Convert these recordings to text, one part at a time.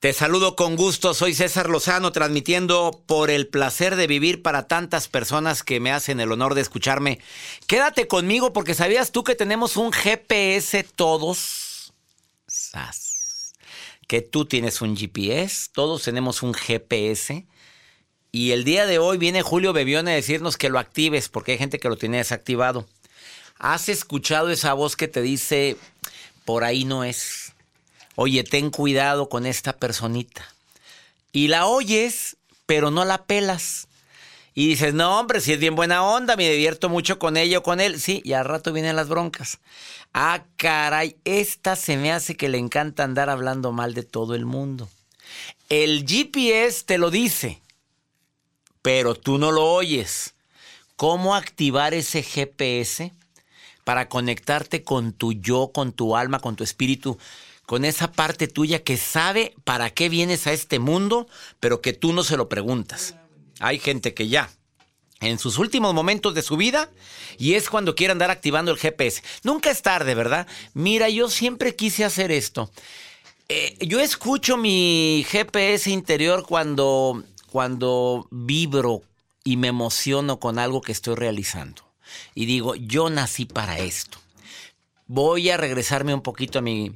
Te saludo con gusto, soy César Lozano, transmitiendo por el placer de vivir para tantas personas que me hacen el honor de escucharme. Quédate conmigo porque sabías tú que tenemos un GPS todos. Sas. Que tú tienes un GPS, todos tenemos un GPS. Y el día de hoy viene Julio Bebione a decirnos que lo actives porque hay gente que lo tiene desactivado. ¿Has escuchado esa voz que te dice, por ahí no es? Oye, ten cuidado con esta personita. Y la oyes, pero no la pelas. Y dices, no, hombre, si es bien buena onda, me divierto mucho con ella o con él. Sí, y al rato vienen las broncas. Ah, caray, esta se me hace que le encanta andar hablando mal de todo el mundo. El GPS te lo dice, pero tú no lo oyes. ¿Cómo activar ese GPS para conectarte con tu yo, con tu alma, con tu espíritu? Con esa parte tuya que sabe para qué vienes a este mundo, pero que tú no se lo preguntas. Hay gente que ya, en sus últimos momentos de su vida, y es cuando quiere andar activando el GPS. Nunca es tarde, ¿verdad? Mira, yo siempre quise hacer esto. Eh, yo escucho mi GPS interior cuando, cuando vibro y me emociono con algo que estoy realizando. Y digo, yo nací para esto. Voy a regresarme un poquito a mi,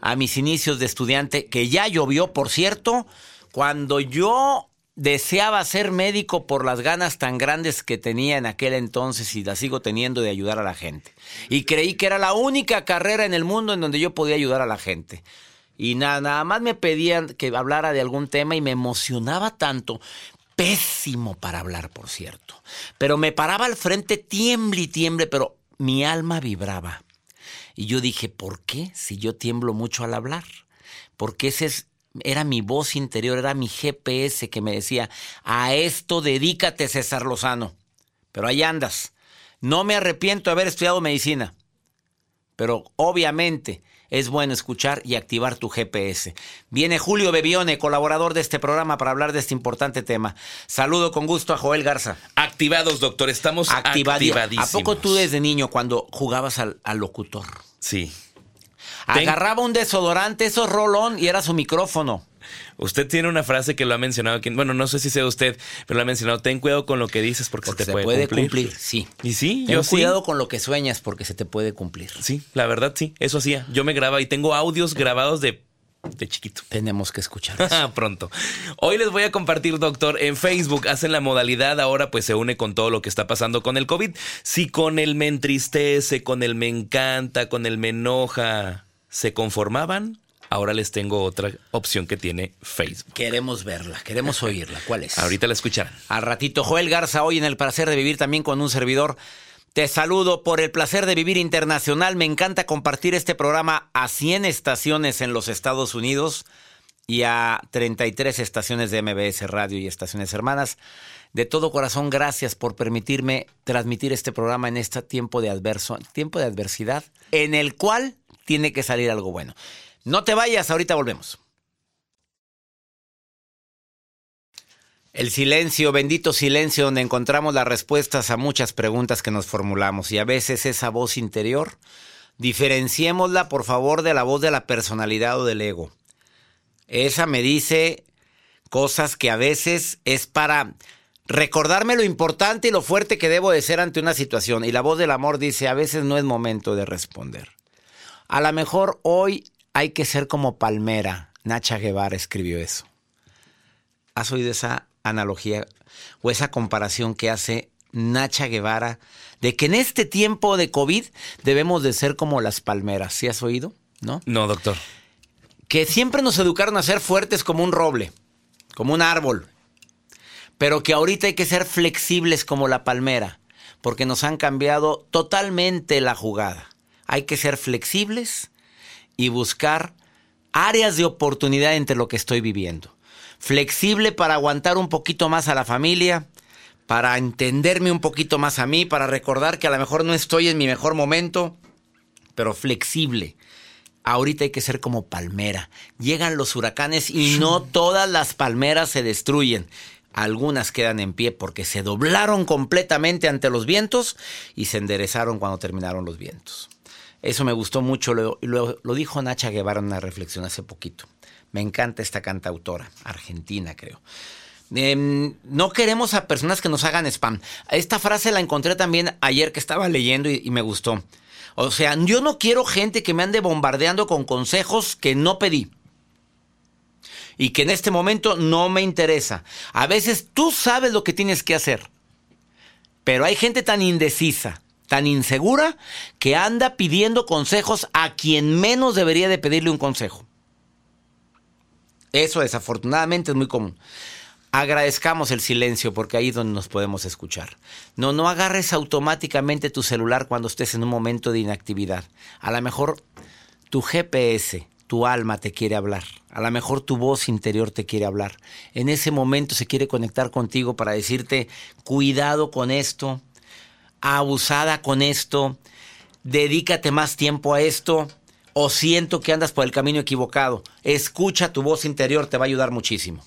a mis inicios de estudiante, que ya llovió, por cierto, cuando yo deseaba ser médico por las ganas tan grandes que tenía en aquel entonces y las sigo teniendo de ayudar a la gente. Y creí que era la única carrera en el mundo en donde yo podía ayudar a la gente. Y nada, nada más me pedían que hablara de algún tema y me emocionaba tanto. Pésimo para hablar, por cierto. Pero me paraba al frente, tiemble y tiemble, pero mi alma vibraba. Y yo dije, ¿por qué? Si yo tiemblo mucho al hablar. Porque ese es, era mi voz interior, era mi GPS que me decía, a esto dedícate, César Lozano. Pero ahí andas. No me arrepiento de haber estudiado medicina. Pero obviamente es bueno escuchar y activar tu GPS. Viene Julio Bebione, colaborador de este programa, para hablar de este importante tema. Saludo con gusto a Joel Garza. Activados, doctor, estamos activadísimos. ¿A poco tú desde niño, cuando jugabas al, al locutor, Sí. agarraba un desodorante, eso rolón, y era su micrófono? Usted tiene una frase que lo ha mencionado aquí. Bueno, no sé si sea usted, pero lo ha mencionado. Ten cuidado con lo que dices porque, Porque se te se puede, puede cumplir. cumplir, sí. Y sí, Ten yo sí. cuidado con lo que sueñas porque se te puede cumplir. Sí, la verdad sí, eso hacía. Yo me grababa y tengo audios grabados de, de chiquito. Tenemos que escuchar. Pronto. Hoy les voy a compartir, doctor, en Facebook hacen la modalidad, ahora pues se une con todo lo que está pasando con el COVID. Si con el me entristece, con el me encanta, con el me enoja, ¿se conformaban ahora les tengo otra opción que tiene Facebook. Queremos verla, queremos oírla. ¿Cuál es? Ahorita la escucharán. Al ratito, Joel Garza, hoy en el placer de vivir también con un servidor. Te saludo por el placer de vivir internacional. Me encanta compartir este programa a 100 estaciones en los Estados Unidos y a 33 estaciones de MBS Radio y estaciones hermanas. De todo corazón, gracias por permitirme transmitir este programa en este tiempo de, adverso, tiempo de adversidad, en el cual tiene que salir algo bueno. No te vayas, ahorita volvemos. El silencio, bendito silencio, donde encontramos las respuestas a muchas preguntas que nos formulamos y a veces esa voz interior, diferenciémosla por favor de la voz de la personalidad o del ego. Esa me dice cosas que a veces es para recordarme lo importante y lo fuerte que debo de ser ante una situación. Y la voz del amor dice, a veces no es momento de responder. A lo mejor hoy hay que ser como Palmera. Nacha Guevara escribió eso. ¿Has oído esa analogía o esa comparación que hace Nacha Guevara de que en este tiempo de COVID debemos de ser como las palmeras? ¿Sí has oído? ¿No? No, doctor. Que siempre nos educaron a ser fuertes como un roble, como un árbol, pero que ahorita hay que ser flexibles como la palmera, porque nos han cambiado totalmente la jugada. Hay que ser flexibles y buscar áreas de oportunidad entre lo que estoy viviendo. Flexible para aguantar un poquito más a la familia, para entenderme un poquito más a mí, para recordar que a lo mejor no estoy en mi mejor momento, pero flexible. Ahorita hay que ser como palmera. Llegan los huracanes y no todas las palmeras se destruyen. Algunas quedan en pie porque se doblaron completamente ante los vientos y se enderezaron cuando terminaron los vientos. Eso me gustó mucho, lo, lo, lo dijo Nacha Guevara en una reflexión hace poquito. Me encanta esta cantautora, argentina creo. Eh, no queremos a personas que nos hagan spam. Esta frase la encontré también ayer que estaba leyendo y, y, me gustó. O sea, yo no quiero gente que me ande bombardeando con consejos que no pedí. Y que en este momento no me interesa. A veces tú sabes lo que tienes que hacer. Pero hay gente tan indecisa, tan insegura, que anda pidiendo consejos a quien menos debería de pedirle un consejo. Eso desafortunadamente es muy común. Agradezcamos el silencio porque ahí es donde nos podemos escuchar. No, no agarres automáticamente tu celular cuando estés en un momento de inactividad. A lo mejor tu GPS, tu alma te quiere hablar. A lo mejor tu voz interior te quiere hablar. En ese momento se quiere conectar contigo para decirte, cuidado con esto, abusada con esto, dedícate más tiempo a esto o siento que andas por el camino equivocado. Escucha tu voz interior, te va a ayudar muchísimo.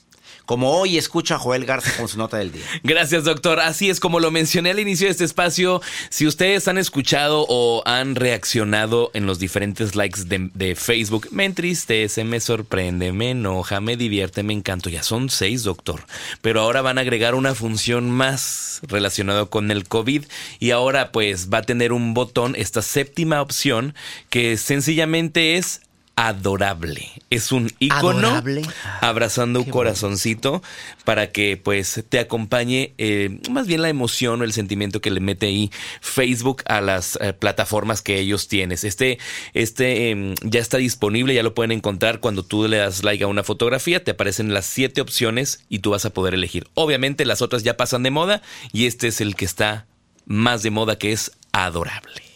Como hoy escucha Joel Garza con su nota del día. Gracias, doctor. Así es como lo mencioné al inicio de este espacio. Si ustedes han escuchado o han reaccionado en los diferentes likes de, de Facebook, me entristece, me sorprende, me enoja, me divierte, me encanto. Ya son seis, doctor. Pero ahora van a agregar una función más relacionada con el COVID y ahora pues va a tener un botón, esta séptima opción, que sencillamente es adorable. Es un icono ¿Adorable? abrazando un Qué corazoncito para que pues te acompañe eh, más bien la emoción o el sentimiento que le mete ahí Facebook a las eh, plataformas que ellos tienes. Este, este eh, ya está disponible, ya lo pueden encontrar cuando tú le das like a una fotografía, te aparecen las siete opciones y tú vas a poder elegir. Obviamente las otras ya pasan de moda y este es el que está más de moda que es adorable.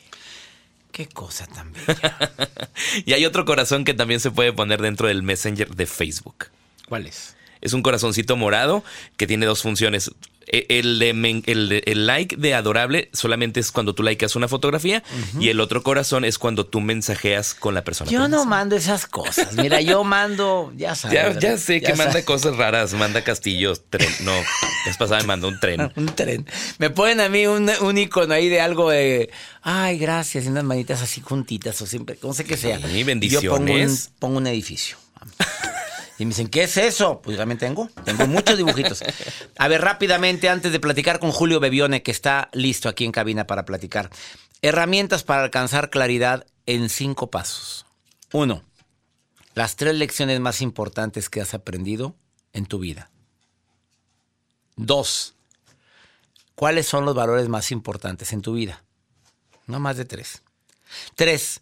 Qué cosa tan bella. y hay otro corazón que también se puede poner dentro del Messenger de Facebook. ¿Cuál es? Es un corazoncito morado que tiene dos funciones. E- El, de men- el, de- el like de adorable solamente es cuando tú likeas una fotografía y el otro corazón es cuando tú mensajeas con la persona. Yo no mando esas cosas. Mira, yo mando, ya sabes. Ya, sé que manda cosas raras, manda castillos, tren. No, es pasada me mandó un tren. Un tren. Me ponen a mí un, un icono ahí de algo de, ay, gracias, y unas manitas así juntitas o siempre, no sé qué sea. Sí, Yo pongo un, bendiciones. pongo un edificio. Y me dicen, ¿qué es eso? Pues también tengo. Tengo muchos dibujitos. A ver, rápidamente, antes de platicar con Julio Bebione, que está listo aquí en cabina para platicar. Herramientas para alcanzar claridad en cinco pasos. Uno, las tres lecciones más importantes que has aprendido en tu vida. Dos, ¿cuáles son los valores más importantes en tu vida? No más de tres. Tres,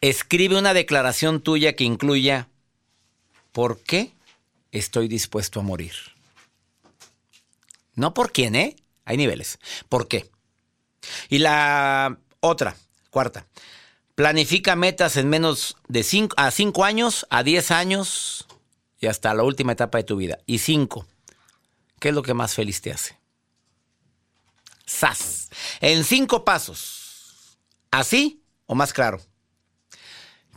escribe una declaración tuya que incluya ¿Por qué estoy dispuesto a morir? No por quién, ¿eh? Hay niveles. ¿Por qué? Y la otra, cuarta. Planifica metas en menos de 5 a 5 años, a 10 años y hasta la última etapa de tu vida. Y 5. ¿Qué es lo que más feliz te hace? ¡Sas! En cinco pasos. ¿Así o más claro?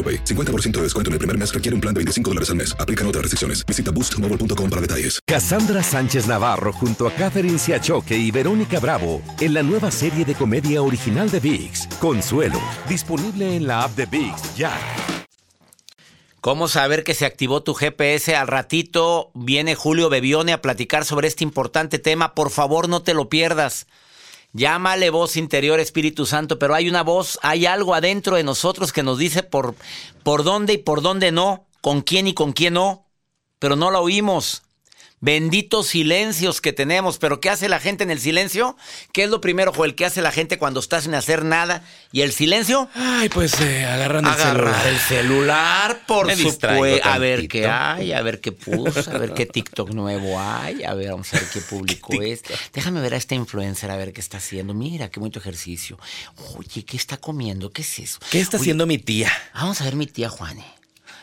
AroPay. 50% de descuento en el primer mes requiere un plan de 25 dólares al mes. Aplican otras restricciones. Visita boostmobile.com para detalles. Cassandra Sánchez Navarro junto a Catherine Siachoque y Verónica Bravo en la nueva serie de comedia original de VIX, Consuelo, disponible en la app de VIX ya. ¿Cómo saber que se activó tu GPS? Al ratito viene Julio Bebione a platicar sobre este importante tema. Por favor, no te lo pierdas. Llámale voz interior Espíritu Santo, pero hay una voz, hay algo adentro de nosotros que nos dice por, por dónde y por dónde no, con quién y con quién no, pero no la oímos. Benditos silencios que tenemos, pero ¿qué hace la gente en el silencio? ¿Qué es lo primero, Joel? ¿Qué hace la gente cuando estás sin hacer nada? ¿Y el silencio? Ay, pues eh, agarran el Agarrar celular. el celular, por supuesto. A ver qué hay, a ver qué puso, a ver qué TikTok nuevo hay, a ver, vamos a ver qué publicó este. Déjame ver a esta influencer, a ver qué está haciendo. Mira, qué bonito ejercicio. Oye, ¿qué está comiendo? ¿Qué es eso? ¿Qué está Oye, haciendo mi tía? Vamos a ver mi tía Juane.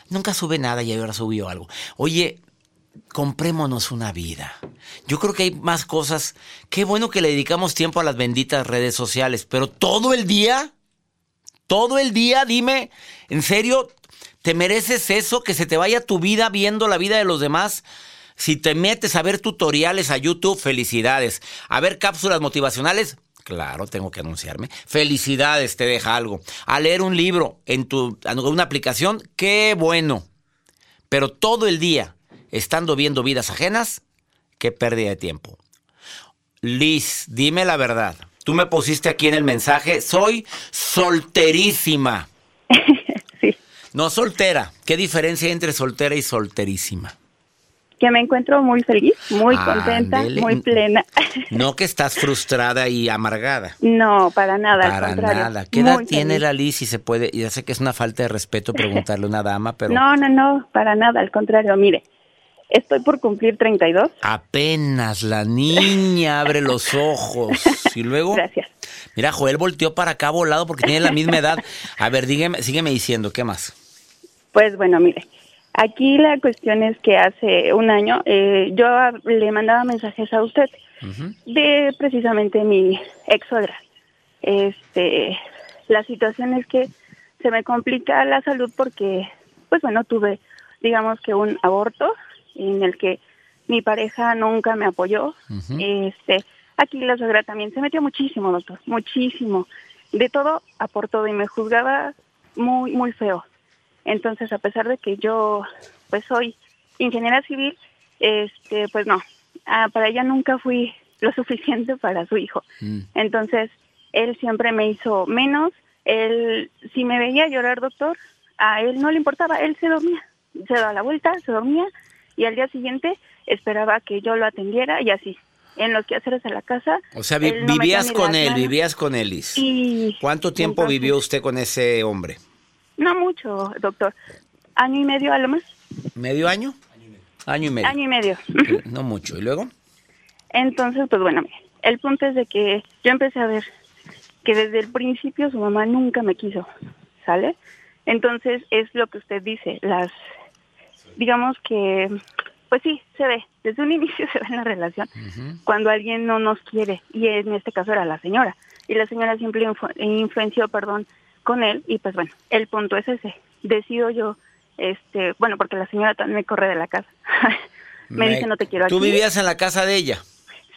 Nunca sube nada y ahora subió algo. Oye, comprémonos una vida. Yo creo que hay más cosas. Qué bueno que le dedicamos tiempo a las benditas redes sociales, pero todo el día, todo el día, dime, ¿en serio te mereces eso? Que se te vaya tu vida viendo la vida de los demás. Si te metes a ver tutoriales a YouTube, felicidades. A ver cápsulas motivacionales, Claro, tengo que anunciarme. Felicidades, te deja algo. A leer un libro en tu una aplicación, qué bueno. Pero todo el día estando viendo vidas ajenas, qué pérdida de tiempo. Liz, dime la verdad. Tú me pusiste aquí en el mensaje, soy solterísima. No soltera. ¿Qué diferencia hay entre soltera y solterísima? Que me encuentro muy feliz, muy contenta, muy plena. No que estás frustrada y amargada. No, para nada, al Para contrario. nada. ¿Qué edad Muy tiene feliz. la Liz? Si se puede. Ya sé que es una falta de respeto preguntarle a una dama, pero No, no, no, para nada, al contrario. Mire, estoy por cumplir 32. apenas la niña abre los ojos. Y luego. Gracias. Mira, Joel volteó para acá volado porque tiene la misma edad. A ver, dígame, sígueme diciendo, ¿qué más? Pues bueno, mire, aquí la cuestión es que hace un año eh, yo le mandaba mensajes a usted de precisamente mi ex suegra. Este, la situación es que se me complica la salud porque, pues bueno, tuve, digamos que un aborto en el que mi pareja nunca me apoyó. Este, aquí la suegra también se metió muchísimo, doctor, muchísimo. De todo aportó y me juzgaba muy, muy feo. Entonces, a pesar de que yo, pues, soy ingeniera civil, este, pues no, ah, para ella nunca fui lo suficiente para su hijo. Entonces, él siempre me hizo menos. Él, si me veía llorar, doctor, a él no le importaba, él se dormía. se daba la vuelta, se dormía y al día siguiente esperaba que yo lo atendiera y así. En los quehaceres de la casa. O sea, vi- no vivías con él, vivías con Elis. Y ¿Cuánto tiempo entonces- vivió usted con ese hombre? no mucho, doctor. Año y medio a lo más. ¿Medio año? Año y medio. Año y medio. No mucho. ¿Y luego? Entonces, pues bueno, el punto es de que yo empecé a ver que desde el principio su mamá nunca me quiso, ¿sale? Entonces es lo que usted dice, las, digamos que, pues sí, se ve, desde un inicio se ve en la relación cuando alguien no nos quiere, y en este caso era la señora, y la señora siempre influ- influenció, perdón, con él, y pues bueno, el punto es ese, decido yo, este, bueno, porque la señora también me corre de la casa, me, dice no te quiero ¿Tú aquí. vivías en la casa de ella?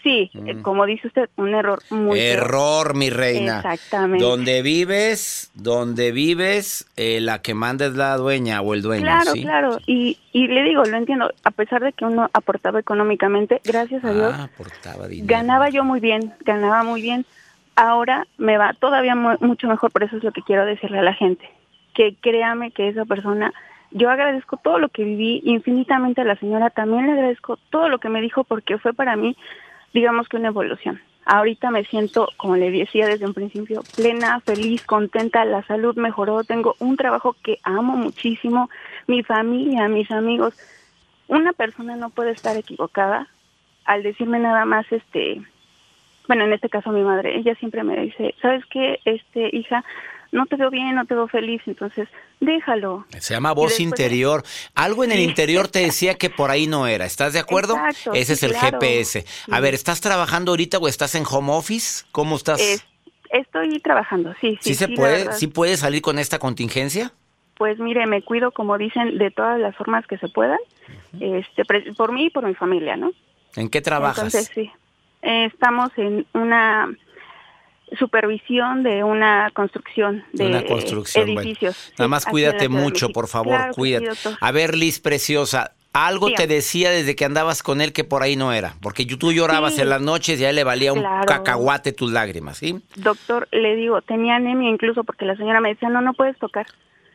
Sí, eh, como dice usted, un error muy. Error, mi reina. Exactamente. Donde vives, donde vives, eh, la que manda es la dueña o el dueño, Claro, ¿sí? claro. Y, y le digo, lo entiendo, a pesar de que uno aportaba económicamente, gracias a Dios, Ah, aportaba dinero. ganaba yo muy bien, ganaba muy bien. Ahora me va todavía mu- mucho mejor, por eso es lo que quiero decirle a la gente. Que créame que esa persona, yo agradezco todo lo que viví, infinitamente a la señora, también le agradezco todo lo que me dijo porque fue para mí, digamos que una evolución. Ahorita me siento, como le decía desde un principio, plena, feliz, contenta, la salud mejoró, tengo un trabajo que amo muchísimo, mi familia, mis amigos. Una persona no puede estar equivocada al decirme nada más, este, bueno, en este caso mi madre, ella siempre me dice, ¿sabes qué, este, hija? No te veo bien, no te veo feliz, entonces déjalo. Se llama voz después- interior. Algo en el interior te decía que por ahí no era. ¿Estás de acuerdo? Exacto, Ese sí, es el claro. GPS. A Sí. ver, ¿estás trabajando ahorita o estás en home office? ¿Cómo estás? Es- estoy trabajando, sí, sí. ¿Sí se puede? ¿Sí puedes salir con esta contingencia? Pues mire, me cuido, como dicen, de todas las formas que se puedan, este, pre- por mí y por mi familia, ¿no? ¿En qué trabajas? Entonces, sí. Eh, estamos en una supervisión de una construcción de Una construcción. bueno. edificios. Nada más cuídate mucho, por favor, Claro que sí, cuídate. A ver, Liz Preciosa, algo Dígame. te decía desde que andabas con él que por ahí no era. Porque tú llorabas Sí. en las noches y a él le valía un cacahuate tus lágrimas, ¿sí? Doctor, le digo, tenía anemia incluso porque la señora me decía, no, no puedes tocar.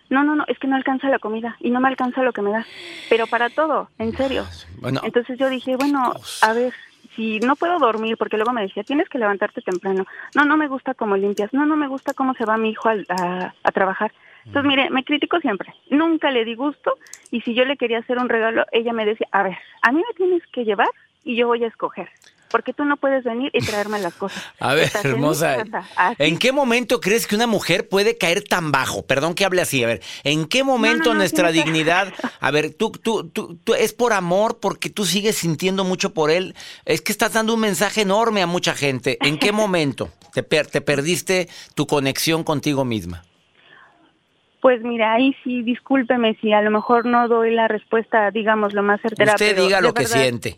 No, no, no, es que no alcanza la comida y no me alcanza lo que me da. Pero para todo, en serio. Bueno, Entonces yo dije, bueno, a ver, si no puedo dormir, porque luego me decía, tienes que levantarte temprano. No, no me gusta cómo limpias. No, no me gusta cómo se va mi hijo a, a trabajar. Entonces, mire, me critico siempre. Nunca le di gusto. Y si yo le quería hacer un regalo, ella me decía, a ver, a mí me tienes que llevar y yo voy a escoger. Porque tú no puedes venir y traerme las cosas. A ver, Estás hermosa, ¿en qué momento crees que una mujer puede caer tan bajo? Perdón que hable así, a ver, ¿en qué momento no, no, nuestra dignidad, a ver, tú, tú, tú, tú, es por amor, porque tú sigues sintiendo mucho por él, es que estás dando un mensaje enorme a mucha gente. ¿En qué momento te, per- te perdiste tu conexión contigo misma? Pues mira, ahí sí, discúlpeme si a lo mejor no doy la respuesta, digamos, lo más certera. Usted pero diga lo que siente.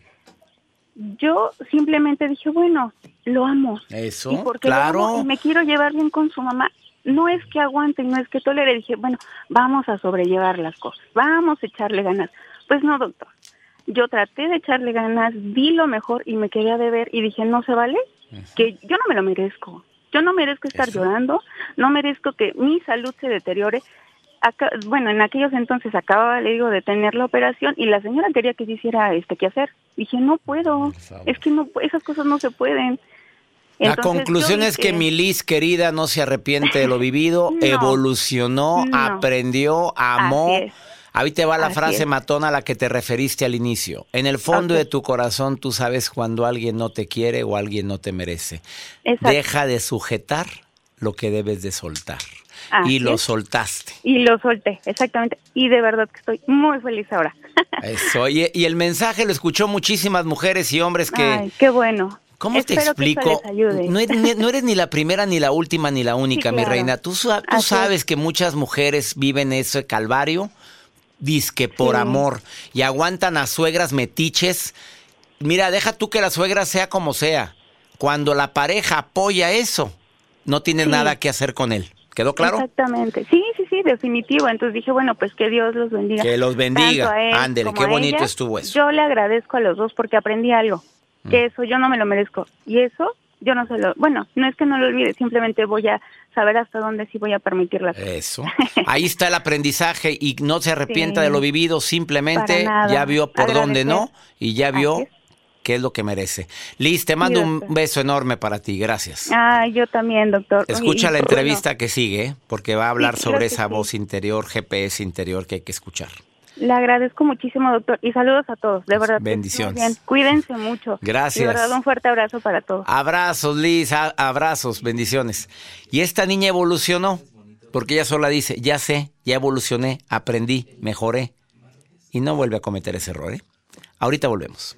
Yo simplemente dije, bueno, lo amo. Eso, y porque lo claro. amo y me quiero llevar bien con su mamá. No es que aguante, no es que tolere. Dije, bueno, vamos a sobrellevar las cosas, vamos a echarle ganas. Pues no, doctor. Yo traté de echarle ganas, di lo mejor y me quedé a deber y dije, no se vale, que yo no me lo merezco. Yo no merezco estar llorando, no merezco que mi salud se deteriore. Acá- bueno, en aquellos entonces acababa, le digo, de tener la operación y la señora quería que hiciera este qué hacer. Dije, no puedo, es que no, esas cosas no se pueden. La conclusión es que mi Liz querida no se arrepiente de lo vivido, No, evolucionó, no. aprendió, amó. Ahí te va la Así frase es. matona a la que te referiste al inicio. En el fondo de tu corazón tú sabes cuando alguien no te quiere o alguien no te merece. Exacto. Deja de sujetar lo que debes de soltar. Así y lo es. soltaste. Y lo solté, exactamente. Y de verdad que estoy muy feliz ahora. Eso. Y, y el mensaje lo escuchó muchísimas mujeres y hombres que... Ay, qué bueno. ¿Cómo te Espero explico? No, es- no eres ni la primera, ni la última, ni la única, Sí, mi claro. reina. Tú, sabes que muchas mujeres viven ese calvario, disque por Sí. amor, y aguantan a suegras metiches. Mira, deja tú que la suegra sea como sea. Cuando la pareja apoya eso, no tienes Sí. nada que hacer con él. ¿Quedó claro? Exactamente. Sí, sí, sí, definitivo. Entonces dije, bueno, pues que Dios los bendiga. Que los bendiga. Ándele, qué bonito ella. estuvo eso. Mm. Yo le agradezco a los dos porque aprendí algo. Que eso yo no me lo merezco. Y eso yo no se lo, bueno, no es que no lo olvide, simplemente voy a saber hasta dónde sí voy a permitirla. Eso. Ahí está el aprendizaje y no se arrepienta Sí. de lo vivido, simplemente ya vio por dónde no y ya vio Así es. qué es lo que merece. Liz, te mando un beso enorme para ti, gracias. Ah, yo también, doctor. Escucha la entrevista que sigue, porque va a hablar Sí, sobre que esa sí. voz interior, GPS interior que hay que escuchar. Le agradezco muchísimo, doctor, y saludos a todos, de verdad. que Bendiciones. bien. Cuídense mucho. Gracias. De verdad, un fuerte abrazo para todos. Abrazos, Liz, abrazos, bendiciones. Y esta niña evolucionó, porque ella sola dice, ya sé, ya evolucioné, aprendí, mejoré. Y no vuelve a cometer ese error, ¿eh? Ahorita volvemos.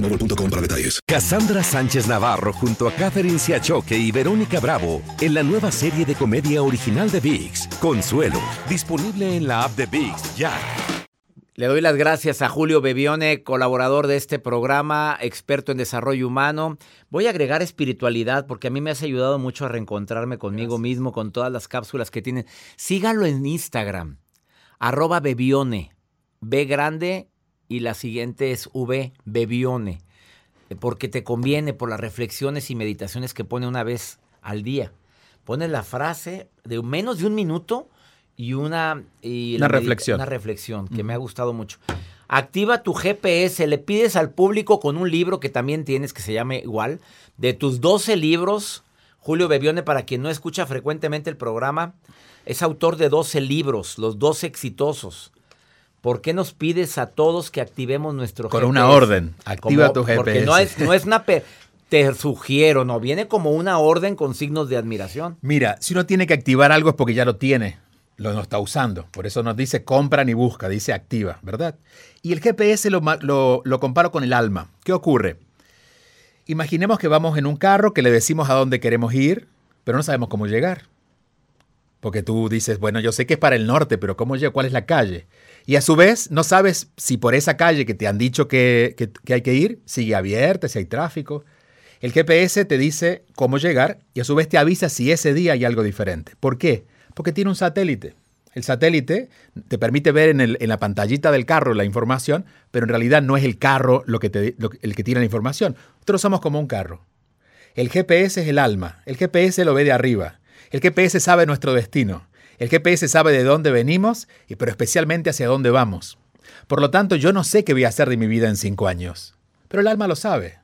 boostmobile.com para detalles. Cassandra Sánchez Navarro junto a Catherine Siachoque y Verónica Bravo en la nueva serie de comedia original de VIX, Consuelo, disponible en la app de VIX ya. Le doy las gracias a Julio Bebione, colaborador de este programa, experto en desarrollo humano. Voy a agregar espiritualidad porque a mí me has ayudado mucho a reencontrarme conmigo mismo con todas las cápsulas que tienen. Sígalo en Instagram, arroba Bebione, B grande y la siguiente es V, Bebione, porque te conviene por las reflexiones y meditaciones que pone una vez al día. Pone la frase de menos de un minuto y una, y Una reflexión. Una reflexión que me ha gustado mucho. Activa tu GPS, le pides al público con un libro que también tienes que se llame igual, de tus 12 libros. Julio Bebione, para quien no escucha frecuentemente el programa, es autor de 12 libros, los 12 exitosos. ¿Por qué nos pides a todos que activemos nuestro Con GPS? una orden, activa tu Porque no GPS. es, no es una... te sugiero, no, viene como una orden con signos de admiración. Mira, si uno tiene que activar algo es porque ya lo tiene, lo no está usando. Por eso nos dice compra ni busca, dice activa, ¿verdad? Y el GPS lo- lo comparo con el alma. ¿Qué ocurre? Imaginemos que vamos en un carro que le decimos a dónde queremos ir, pero no sabemos cómo llegar. Porque tú dices, bueno, yo sé que es para el norte, pero ¿cómo llego? ¿Cuál es la calle? Y a su vez, no sabes si por esa calle que te han dicho que, que- hay que ir, sigue abierta, si hay tráfico. El GPS te dice cómo llegar y a su vez te avisa si ese día hay algo diferente. ¿Por qué? Porque tiene un satélite. El satélite te permite ver en, el- en la pantallita del carro la información, pero en realidad no es el carro lo que te- el que tiene la información. Nosotros somos como un carro. El GPS es el alma. El GPS lo ve de arriba. El GPS sabe nuestro destino. El GPS sabe de dónde venimos, y pero especialmente hacia dónde vamos. Por lo tanto, yo no sé qué voy a hacer de mi vida en cinco años, pero el alma lo sabe.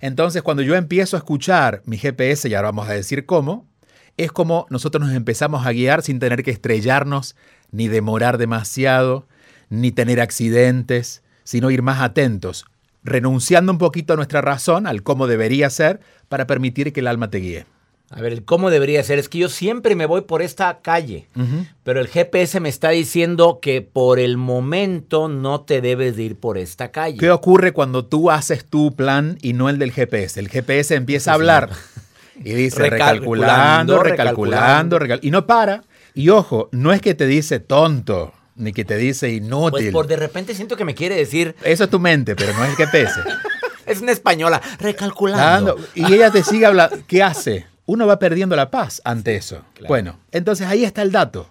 Entonces, cuando yo empiezo a escuchar mi GPS, y ahora vamos a decir cómo, es como nosotros nos empezamos a guiar sin tener que estrellarnos, ni demorar demasiado, ni tener accidentes, sino ir más atentos, renunciando un poquito a nuestra razón, al cómo debería ser, para permitir que el alma te guíe. A ver, cómo debería ser. Es que yo siempre me voy por esta calle, pero el GPS me está diciendo que por el momento no te debes de ir por esta calle. ¿Qué ocurre cuando tú haces tu plan y no el del GPS? El GPS empieza a hablar y dice Recalculando, recalculando, recalculando, recal- y no para. Y ojo, no es que te dice tonto, ni que te dice Pues inútil. por de repente siento que me quiere decir, Eso es tu mente, pero no es el GPS. es una española, recalculando. Dando- y ella te sigue hablando. ¿Qué hace? Uno va perdiendo la paz ante eso. Bueno, entonces ahí está el dato.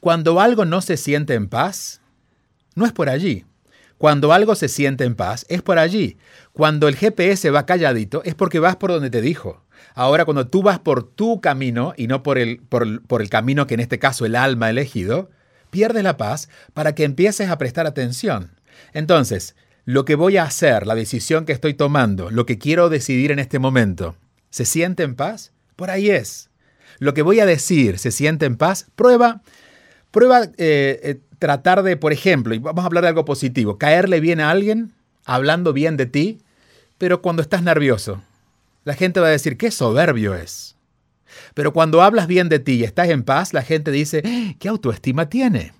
Cuando algo no se siente en paz, no es por allí. Cuando algo se siente en paz, es por allí. Cuando el GPS va calladito, es porque vas por donde te dijo. Ahora, cuando tú vas por tu camino y no por el, por, por el camino que en este caso el alma ha elegido, pierdes la paz para que empieces a prestar atención. Entonces, lo que voy a hacer, la decisión que estoy tomando, lo que quiero decidir en este momento, ¿Se siente en paz? Por ahí es. Lo que voy a decir, ¿se siente en paz? Prueba, prueba eh, eh, tratar de, por ejemplo, y vamos a hablar de algo positivo, caerle bien a alguien, hablando bien de ti, pero cuando estás nervioso, la gente va a decir, qué soberbio es. Pero cuando hablas bien de ti y estás en paz, la gente dice, "Eh, ¿qué autoestima tiene?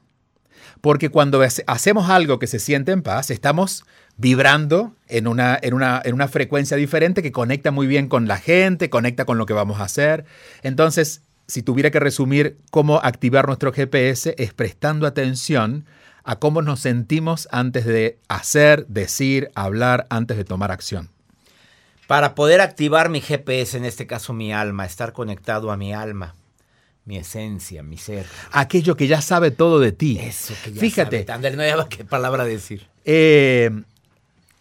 Porque cuando hace- hacemos algo que se siente en paz, estamos vibrando en una, en, una, en una frecuencia diferente que conecta muy bien con la gente, conecta con lo que vamos a hacer. Entonces, si tuviera que resumir cómo activar nuestro GPS, es prestando atención a cómo nos sentimos antes de hacer, decir, hablar, antes de tomar acción. Para poder activar mi GPS, en este caso mi alma, estar conectado a mi alma, mi esencia, mi ser. Aquello que ya sabe todo de ti. Eso que ya Fíjate, sabe. No había qué palabra decir. Eh,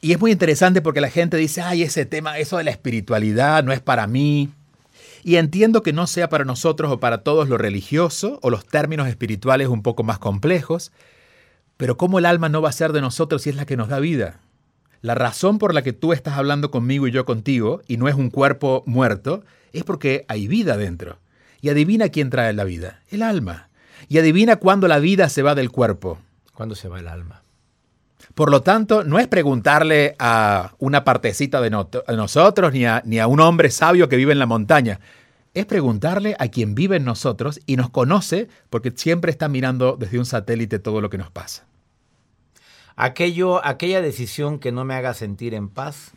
y es muy interesante porque la gente dice, ay, ese tema, eso de la espiritualidad no es para mí. Y entiendo que no sea para nosotros o para todos lo religioso o los términos espirituales un poco más complejos, pero ¿cómo el alma no va a ser de nosotros si es la que nos da vida? La razón por la que tú estás hablando conmigo y yo contigo, y no es un cuerpo muerto, es porque hay vida dentro. Y adivina quién trae la vida, el alma. Y adivina cuándo la vida se va del cuerpo. ¿Cuándo se va el alma? Por lo tanto, no es preguntarle a una partecita de, nosotros ni a, ni a un hombre sabio que vive en la montaña. Es preguntarle a quien vive en nosotros y nos conoce porque siempre está mirando desde un satélite todo lo que nos pasa. Aquello, aquella decisión que no me haga sentir en paz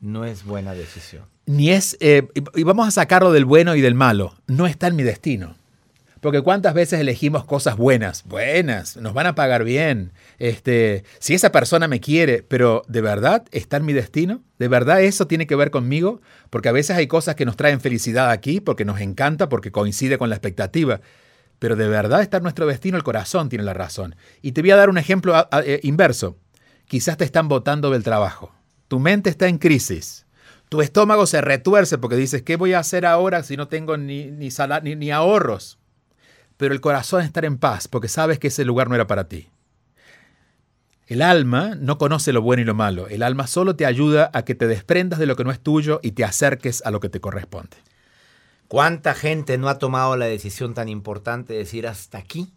no es buena decisión. Ni es, eh, y vamos a sacarlo del bueno y del malo, no está en mi destino. Porque cuántas veces elegimos cosas buenas, buenas, nos van a pagar bien. Este, si esa persona me quiere, pero ¿de verdad está en mi destino? ¿De verdad eso tiene que ver conmigo? Porque a veces hay cosas que nos traen felicidad aquí, porque nos encanta, porque coincide con la expectativa. Pero de verdad está en nuestro destino, el corazón tiene la razón. Y te voy a dar un ejemplo eh, inverso. Quizás te están botando del trabajo. Tu mente está en crisis. Tu estómago se retuerce porque dices, ¿qué voy a hacer ahora si no tengo ni, ni, ni, ni ahorros? Pero el corazón está en paz porque sabes que ese lugar no era para ti. El alma no conoce lo bueno y lo malo. El alma solo te ayuda a que te desprendas de lo que no es tuyo y te acerques a lo que te corresponde. ¿Cuánta gente no ha tomado la decisión tan importante de decir hasta aquí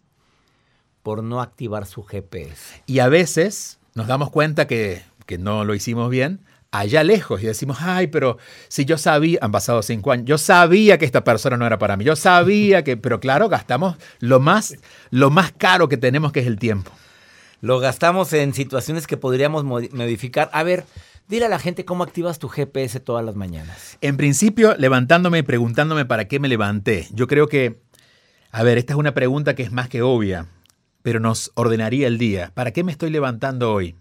por no activar su GPS? Y a veces nos damos cuenta que, que no lo hicimos bien allá lejos y decimos, ay, pero si yo sabía, han pasado cinco años, yo sabía que esta persona no era para mí, yo sabía que, pero claro, gastamos lo más, lo más caro que tenemos que es el tiempo. Lo gastamos en situaciones que podríamos modi- modificar. A ver, dile a la gente cómo activas tu GPS todas las mañanas. En principio, levantándome y preguntándome para qué me levanté. Yo creo que, a ver, esta es una pregunta que es más que obvia, pero nos ordenaría el día. ¿Para qué me estoy levantando hoy?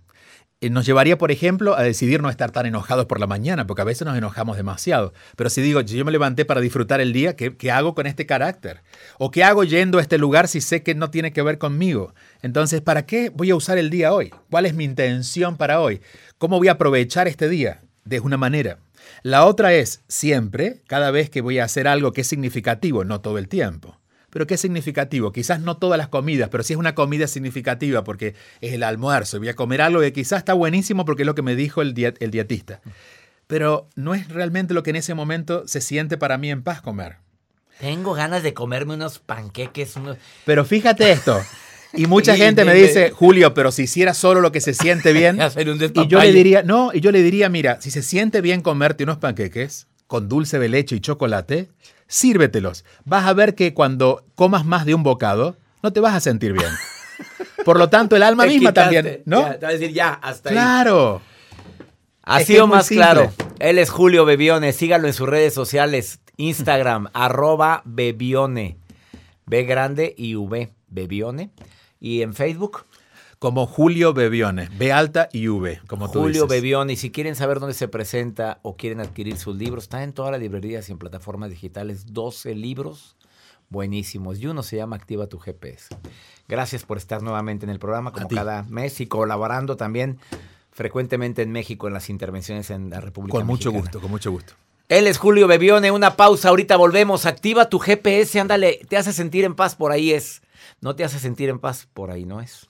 Eh, Nos llevaría, por ejemplo, a decidir no estar tan enojados por la mañana, porque a veces nos enojamos demasiado. Pero si digo, yo me levanté para disfrutar el día, ¿qué, qué hago con este carácter? ¿O qué hago yendo a este lugar si sé que no tiene que ver conmigo? Entonces, ¿para qué voy a usar el día hoy? ¿Cuál es mi intención para hoy? ¿Cómo voy a aprovechar este día? De una manera. La otra es siempre, cada vez que voy a hacer algo que es significativo, no todo el tiempo. Pero ¿qué es significativo? Quizás no todas las comidas, pero sí es una comida significativa porque es el almuerzo. Voy a comer algo que quizás está buenísimo porque es lo que me dijo el, diet- el dietista. Pero no es realmente lo que en ese momento se siente para mí en paz comer. Tengo ganas de comerme unos panqueques, unos... Pero fíjate esto. Y mucha gente me dice, Julio, pero si hiciera solo lo que se siente bien. Y yo le diría, no, y yo le diría, mira, si se siente bien comerte unos panqueques con dulce de leche y chocolate, sírvetelos. Vas a ver que cuando comas más de un bocado, no te vas a sentir bien. Por lo tanto, el alma Te misma quitaste. también, ¿no? Ya, te va a decir ya, hasta ahí. Claro. Ha Es sido más simple. claro. Él es Julio Bebione. Sígalo en sus redes sociales. Instagram, arroba Bebione. B grande y V. Bebione. Y en Facebook, Como Julio Bebione, B alta y V, como tú Julio dices. Bebione. Y si quieren saber dónde se presenta o quieren adquirir sus libros, está en todas las librerías y en plataformas digitales. 12 libros buenísimos. Y uno se llama Activa tu GPS. Gracias por estar nuevamente en el programa, como cada mes, y colaborando también frecuentemente en México en las intervenciones en la República Con mucho gusto, con mucho gusto. Él es Julio Bebione, una pausa, ahorita volvemos. Activa tu GPS, ándale, te hace sentir en paz, por ahí es. No te hace sentir en paz, por ahí no es.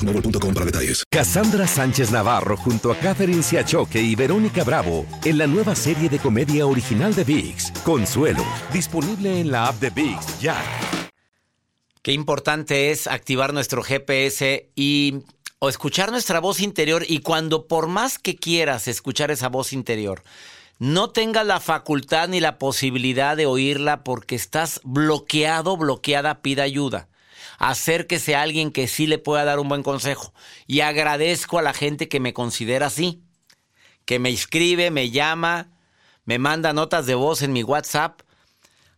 boostmobile.com para detalles. Cassandra Sánchez Navarro junto a Catherine Siachoque y Verónica Bravo en la nueva serie de comedia original de VIX, Consuelo, disponible en la app de VIX ya. Qué importante es activar nuestro GPS y o escuchar nuestra voz interior y cuando por más que quieras escuchar esa voz interior, no tengas la facultad ni la posibilidad de oírla porque estás bloqueado, bloqueada, pida ayuda. Acérquese a alguien que sí le pueda dar un buen consejo. Y agradezco a la gente que me considera así, que me escribe, me llama, me manda notas de voz en mi WhatsApp.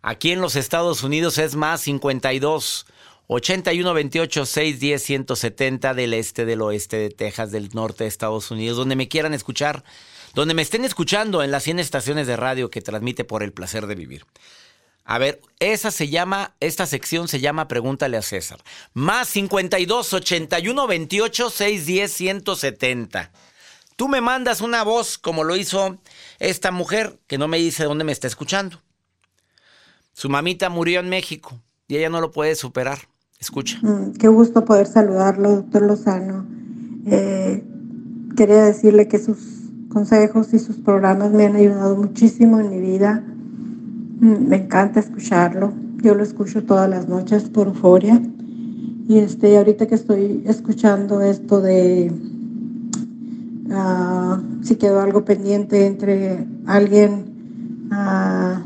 Aquí en los Estados Unidos es más 52 81 28 610 170 del este, del oeste de Texas, del norte de Estados Unidos, donde me quieran escuchar, donde me estén escuchando en las 100 estaciones de radio que transmite por el placer de vivir. A ver, esa se llama, esta sección se llama Pregúntale a César. Más 52 81 28 610 170. Tú me mandas una voz como lo hizo esta mujer que no me dice dónde me está escuchando. Su mamita murió en México y ella no lo puede superar. Escucha. Mm, qué gusto poder saludarlo, doctor Lozano. Eh, quería decirle que sus consejos y sus programas me han ayudado muchísimo en mi vida. Mm, Me encanta escucharlo. Yo lo escucho todas las noches por euforia. Y este, ahorita que estoy escuchando esto de ah, si quedó algo pendiente entre alguien ah,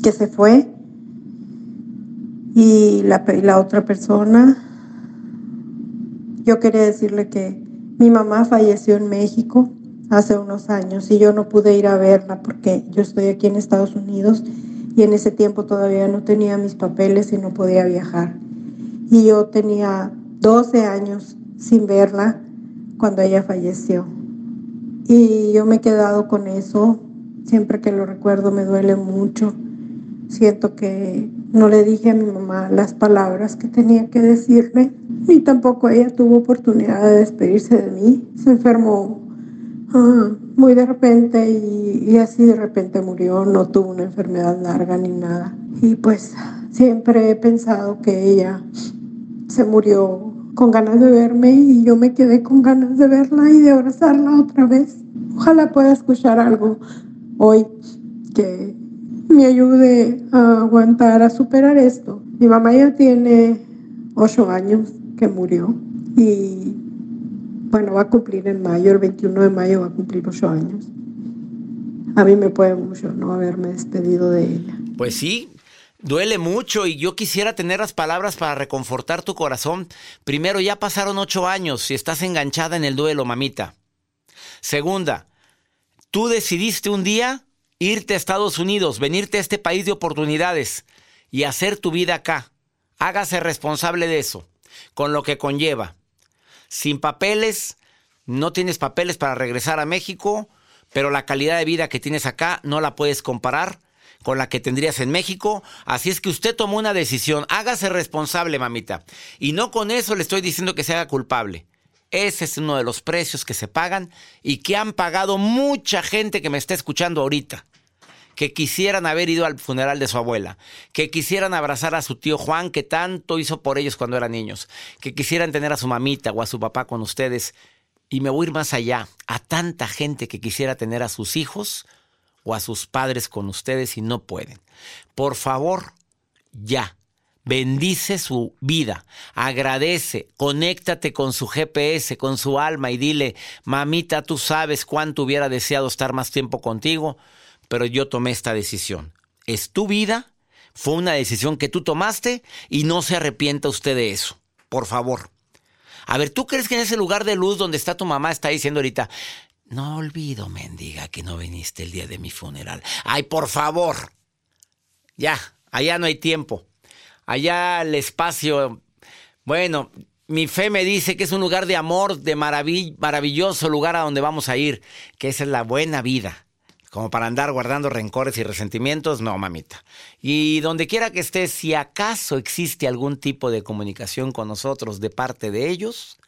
que se fue y la, otra persona, yo quería decirle que mi mamá falleció en México hace unos años y yo no pude ir a verla porque yo estoy aquí en Estados Unidos y en ese tiempo todavía no tenía mis papeles y no podía viajar. Y yo tenía 12 años sin verla cuando ella falleció. Y yo me he quedado con eso. Siempre que lo recuerdo me duele mucho. Siento que no le dije a mi mamá las palabras que tenía que decirle, ni tampoco ella tuvo oportunidad de despedirse de mí. Se enfermó ah, muy de repente y, así de repente murió, no tuvo una enfermedad larga ni nada. Y pues siempre he pensado que ella se murió con ganas de verme y yo me quedé con ganas de verla y de abrazarla otra vez. Ojalá pueda escuchar algo hoy que me ayude a aguantar, a superar esto. Mi mamá ya tiene ocho años que murió y bueno, va a cumplir en mayo, el 21 de mayo va a cumplir ocho años. A mí me puede mucho no haberme despedido de ella. Pues sí, duele mucho y yo quisiera tener las palabras para reconfortar tu corazón. Primero, ya pasaron ocho años y estás enganchada en el duelo, mamita. Segunda, tú decidiste un día irte a Estados Unidos, venirte a este país de oportunidades y hacer tu vida acá. Hágase responsable de eso, con lo que conlleva. Sin papeles, no tienes papeles para regresar a México, pero la calidad de vida que tienes acá no la puedes comparar con la que tendrías en México. Así es que usted tomó una decisión. Hágase responsable, mamita. Y no con eso le estoy diciendo que se haga culpable. Ese es uno de los precios que se pagan y que han pagado mucha gente que me está escuchando ahorita. Que quisieran haber ido al funeral de su abuela, que quisieran abrazar a su tío Juan, que tanto hizo por ellos cuando eran niños, que quisieran tener a su mamita o a su papá con ustedes. Y me voy a ir más allá, a tanta gente que quisiera tener a sus hijos o a sus padres con ustedes y no pueden. Por favor, ya, Bendice su vida, agradece, conéctate con su GPS, con su alma y dile, mamita, tú sabes cuánto hubiera deseado estar más tiempo contigo, pero yo tomé esta decisión. Es tu vida, fue una decisión que tú tomaste y no se arrepienta usted de eso, por favor. A ver, ¿tú crees que en ese lugar de luz donde está tu mamá está diciendo ahorita, no olvido, mendiga, que no viniste el día de mi funeral? Ay, por favor. Ya, allá no hay tiempo allá el espacio, bueno, mi fe me dice que es un lugar de amor, de maravilloso lugar a donde vamos a ir, que esa es la buena vida. Como para andar guardando rencores y resentimientos, no, mamita. Y donde quiera que estés, si acaso existe algún tipo de comunicación con nosotros de parte de ellos,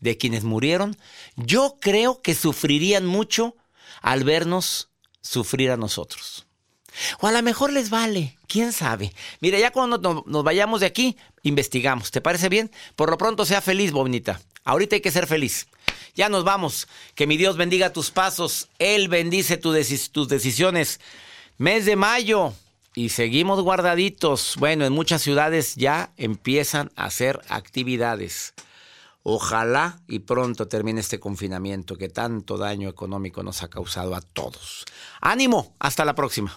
de quienes murieron, yo creo que sufrirían mucho al vernos sufrir a nosotros. O a lo mejor les vale, quién sabe. Mira, ya cuando nos vayamos de aquí, investigamos. ¿Te parece bien? Por lo pronto, sea feliz, bonita. Ahorita hay que ser feliz. Ya nos vamos. Que mi Dios bendiga tus pasos. Él bendice tus decisiones. Mes de mayo. Y seguimos guardaditos. Bueno, en muchas ciudades ya empiezan a hacer actividades. Ojalá y pronto termine este confinamiento que tanto daño económico nos ha causado a todos. Ánimo, hasta la próxima.